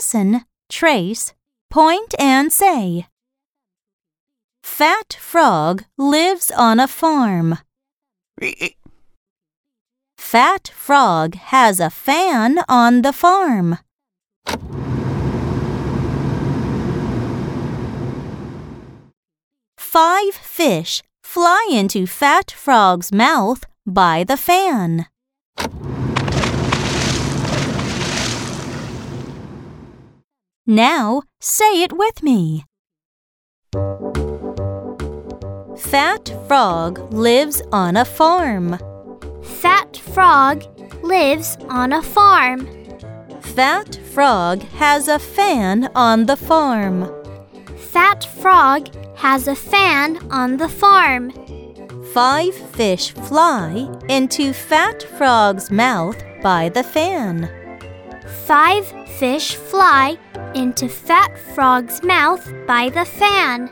Listen, trace, point, and say. Fat frog lives on a farm. Fat frog has a fan on the farm. Five fish fly into Fat Frog's mouth by the fan. Now say it with me. Fat Frog lives on a farm. Fat frog lives on a farm. Fat Frog has a fan on the farm. Fat frog has a fan on the farm. Five fish fly into Fat Frog's mouth by the fan. Five fish fly into Fat Frog's mouth by the fan.